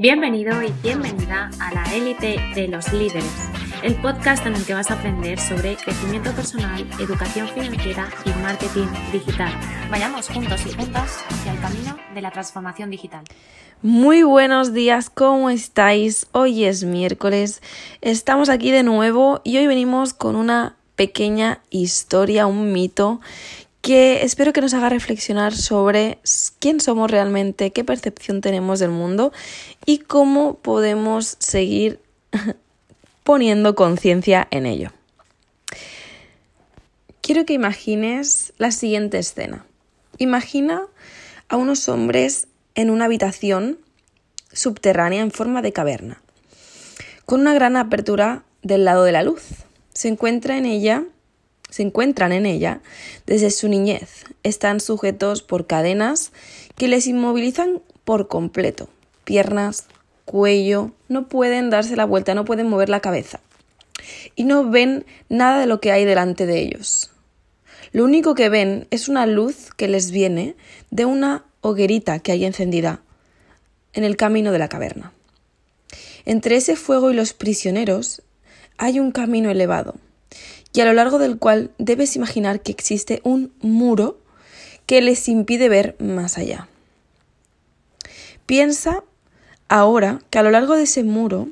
Bienvenido y bienvenida a la élite de los líderes, el podcast en el que vas a aprender sobre crecimiento personal, educación financiera y marketing digital. Vayamos juntos y juntas hacia el camino de la transformación digital. Muy buenos días, ¿cómo estáis? Hoy es miércoles, estamos aquí de nuevo y hoy venimos con una pequeña historia, un mito que espero que nos haga reflexionar sobre quién somos realmente, qué percepción tenemos del mundo y cómo podemos seguir poniendo conciencia en ello. Quiero que imagines la siguiente escena. Imagina a unos hombres en una habitación subterránea en forma de caverna, con una gran apertura del lado de la luz. Se encuentra en ella se encuentran en ella desde su niñez. Están sujetos por cadenas que les inmovilizan por completo. Piernas, cuello, no pueden darse la vuelta, no pueden mover la cabeza. Y no ven nada de lo que hay delante de ellos. Lo único que ven es una luz que les viene de una hoguerita que hay encendida en el camino de la caverna. Entre ese fuego y los prisioneros hay un camino elevado y a lo largo del cual debes imaginar que existe un muro que les impide ver más allá. Piensa ahora que a lo largo de ese muro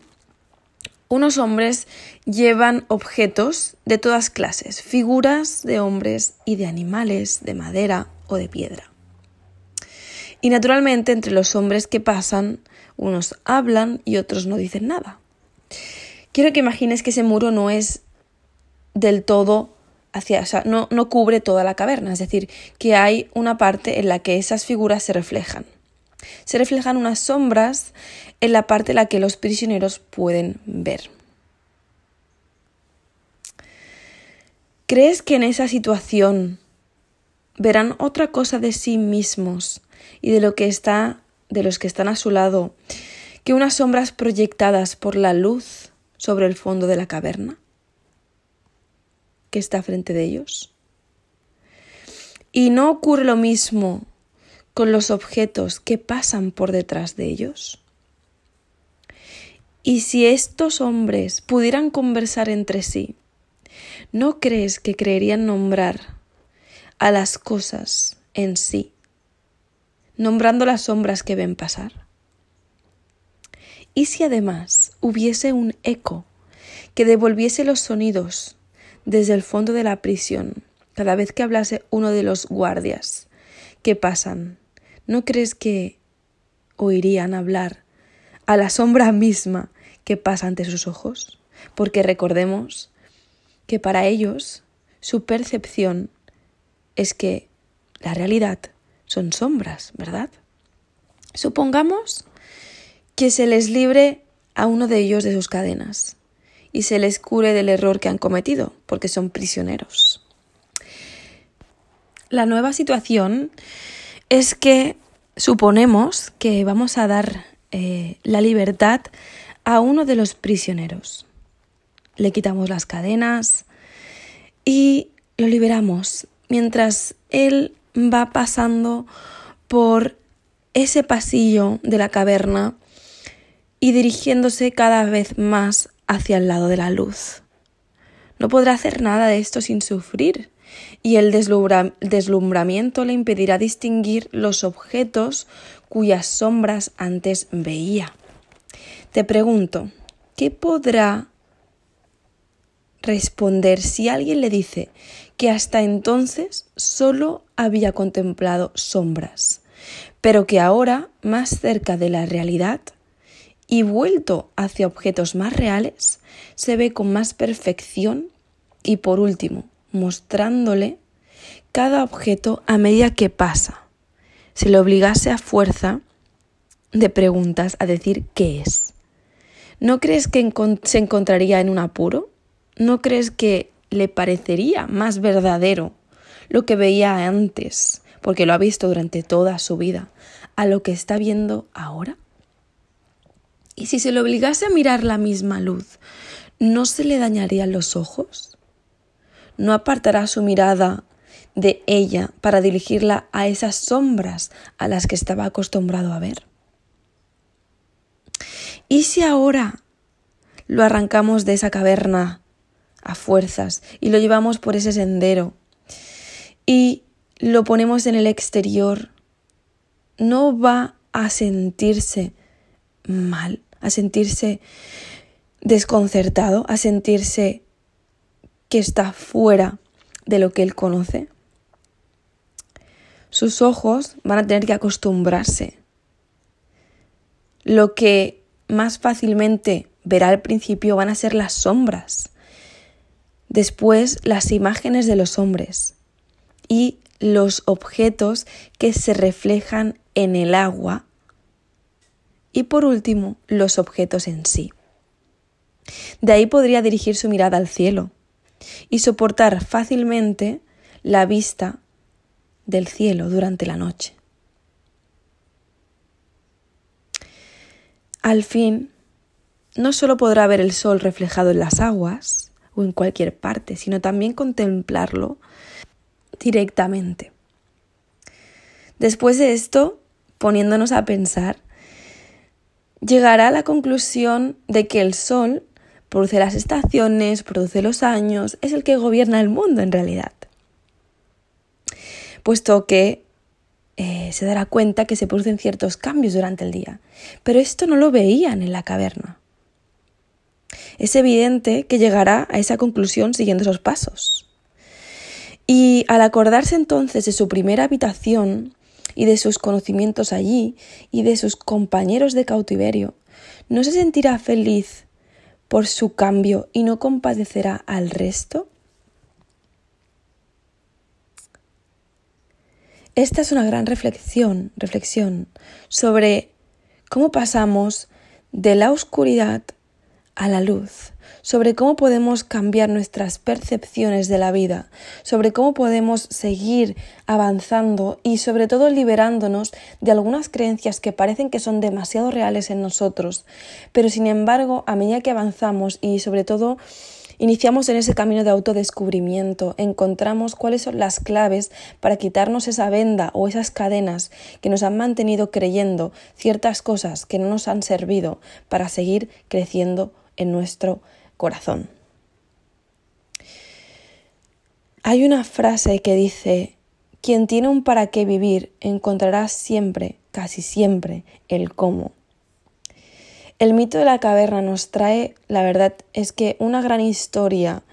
unos hombres llevan objetos de todas clases, figuras de hombres y de animales, de madera o de piedra. Y naturalmente entre los hombres que pasan, unos hablan y otros no dicen nada. Quiero que imagines que ese muro no es del todo hacia, o sea, no, no cubre toda la caverna, es decir, que hay una parte en la que esas figuras se reflejan. Se reflejan unas sombras en la parte en la que los prisioneros pueden ver. ¿Crees que en esa situación verán otra cosa de sí mismos y de lo que está de los que están a su lado que unas sombras proyectadas por la luz sobre el fondo de la caverna? Que está frente de ellos. Y no ocurre lo mismo con los objetos que pasan por detrás de ellos. Y si estos hombres pudieran conversar entre sí, ¿no crees que creerían nombrar a las cosas en sí, nombrando las sombras que ven pasar? ¿Y si además hubiese un eco que devolviese los sonidos desde el fondo de la prisión, cada vez que hablase uno de los guardias que pasan, ¿no crees que oirían hablar a la sombra misma que pasa ante sus ojos? Porque recordemos que para ellos su percepción es que la realidad son sombras, ¿verdad? Supongamos que se les libre a uno de ellos de sus cadenas y se les cure del error que han cometido, porque son prisioneros. La nueva situación es que suponemos que vamos a dar eh, la libertad a uno de los prisioneros. Le quitamos las cadenas y lo liberamos mientras él va pasando por ese pasillo de la caverna y dirigiéndose cada vez más hacia el lado de la luz. No podrá hacer nada de esto sin sufrir, y el deslumbramiento le impedirá distinguir los objetos cuyas sombras antes veía. Te pregunto, ¿qué podrá responder si alguien le dice que hasta entonces solo había contemplado sombras, pero que ahora, más cerca de la realidad, y vuelto hacia objetos más reales, se ve con más perfección y por último, mostrándole cada objeto a medida que pasa. Se le obligase a fuerza de preguntas a decir qué es. ¿No crees que se encontraría en un apuro? ¿No crees que le parecería más verdadero lo que veía antes, porque lo ha visto durante toda su vida, a lo que está viendo ahora? Y si se le obligase a mirar la misma luz, ¿no se le dañarían los ojos? ¿No apartará su mirada de ella para dirigirla a esas sombras a las que estaba acostumbrado a ver? ¿Y si ahora lo arrancamos de esa caverna a fuerzas y lo llevamos por ese sendero y lo ponemos en el exterior? No va a sentirse mal, a sentirse desconcertado, a sentirse que está fuera de lo que él conoce. Sus ojos van a tener que acostumbrarse. Lo que más fácilmente verá al principio van a ser las sombras, después las imágenes de los hombres y los objetos que se reflejan en el agua y por último los objetos en sí. De ahí podría dirigir su mirada al cielo y soportar fácilmente la vista del cielo durante la noche. Al fin, no solo podrá ver el sol reflejado en las aguas o en cualquier parte, sino también contemplarlo directamente. Después de esto, poniéndonos a pensar, llegará a la conclusión de que el sol produce las estaciones, produce los años, es el que gobierna el mundo en realidad. Puesto que eh, se dará cuenta que se producen ciertos cambios durante el día. Pero esto no lo veían en la caverna. Es evidente que llegará a esa conclusión siguiendo esos pasos. Y al acordarse entonces de su primera habitación y de sus conocimientos allí y de sus compañeros de cautiverio, ¿no se sentirá feliz por su cambio y no compadecerá al resto? Esta es una gran reflexión, reflexión sobre cómo pasamos de la oscuridad a la luz, sobre cómo podemos cambiar nuestras percepciones de la vida, sobre cómo podemos seguir avanzando y sobre todo liberándonos de algunas creencias que parecen que son demasiado reales en nosotros, pero sin embargo a medida que avanzamos y sobre todo Iniciamos en ese camino de autodescubrimiento, encontramos cuáles son las claves para quitarnos esa venda o esas cadenas que nos han mantenido creyendo ciertas cosas que no nos han servido para seguir creciendo en nuestro corazón. Hay una frase que dice, quien tiene un para qué vivir encontrará siempre, casi siempre, el cómo. El mito de la caverna nos trae, la verdad es que una gran historia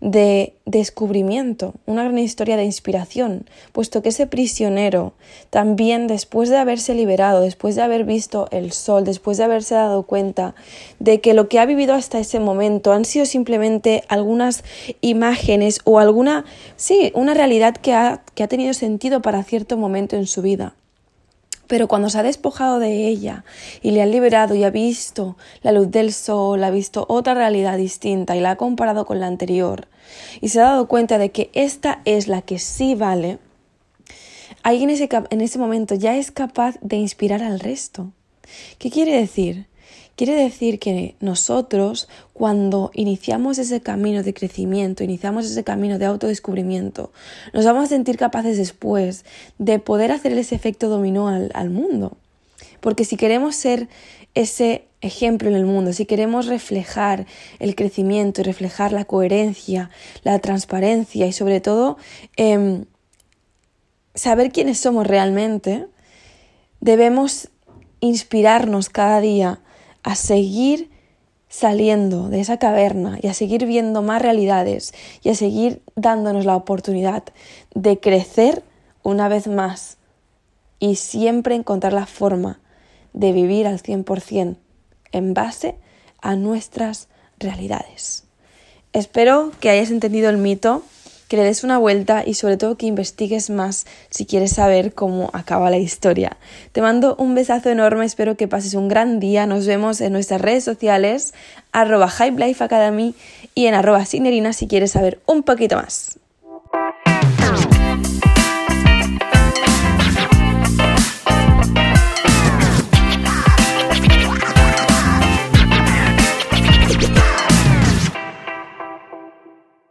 de descubrimiento, una gran historia de inspiración, puesto que ese prisionero también después de haberse liberado, después de haber visto el sol, después de haberse dado cuenta de que lo que ha vivido hasta ese momento han sido simplemente algunas imágenes o alguna, sí, una realidad que ha, que ha tenido sentido para cierto momento en su vida. Pero cuando se ha despojado de ella y le ha liberado y ha visto la luz del sol, ha visto otra realidad distinta y la ha comparado con la anterior y se ha dado cuenta de que esta es la que sí vale, ahí en ese, en ese momento ya es capaz de inspirar al resto. ¿Qué quiere decir? Quiere decir que nosotros, cuando iniciamos ese camino de crecimiento, iniciamos ese camino de autodescubrimiento, nos vamos a sentir capaces después de poder hacer ese efecto dominó al, mundo. Porque si queremos ser ese ejemplo en el mundo, si queremos reflejar el crecimiento y reflejar la coherencia, la transparencia y sobre todo eh, saber quiénes somos realmente, debemos inspirarnos cada día a seguir saliendo de esa caverna y a seguir viendo más realidades y a seguir dándonos la oportunidad de crecer una vez más y siempre encontrar la forma de vivir al 100% en base a nuestras realidades. Espero que hayas entendido el mito que le des una vuelta y sobre todo que investigues más si quieres saber cómo acaba la historia. Te mando un besazo enorme, espero que pases un gran día, nos vemos en nuestras redes sociales, arroba Hype Life Academy y en arroba Sinerina si quieres saber un poquito más.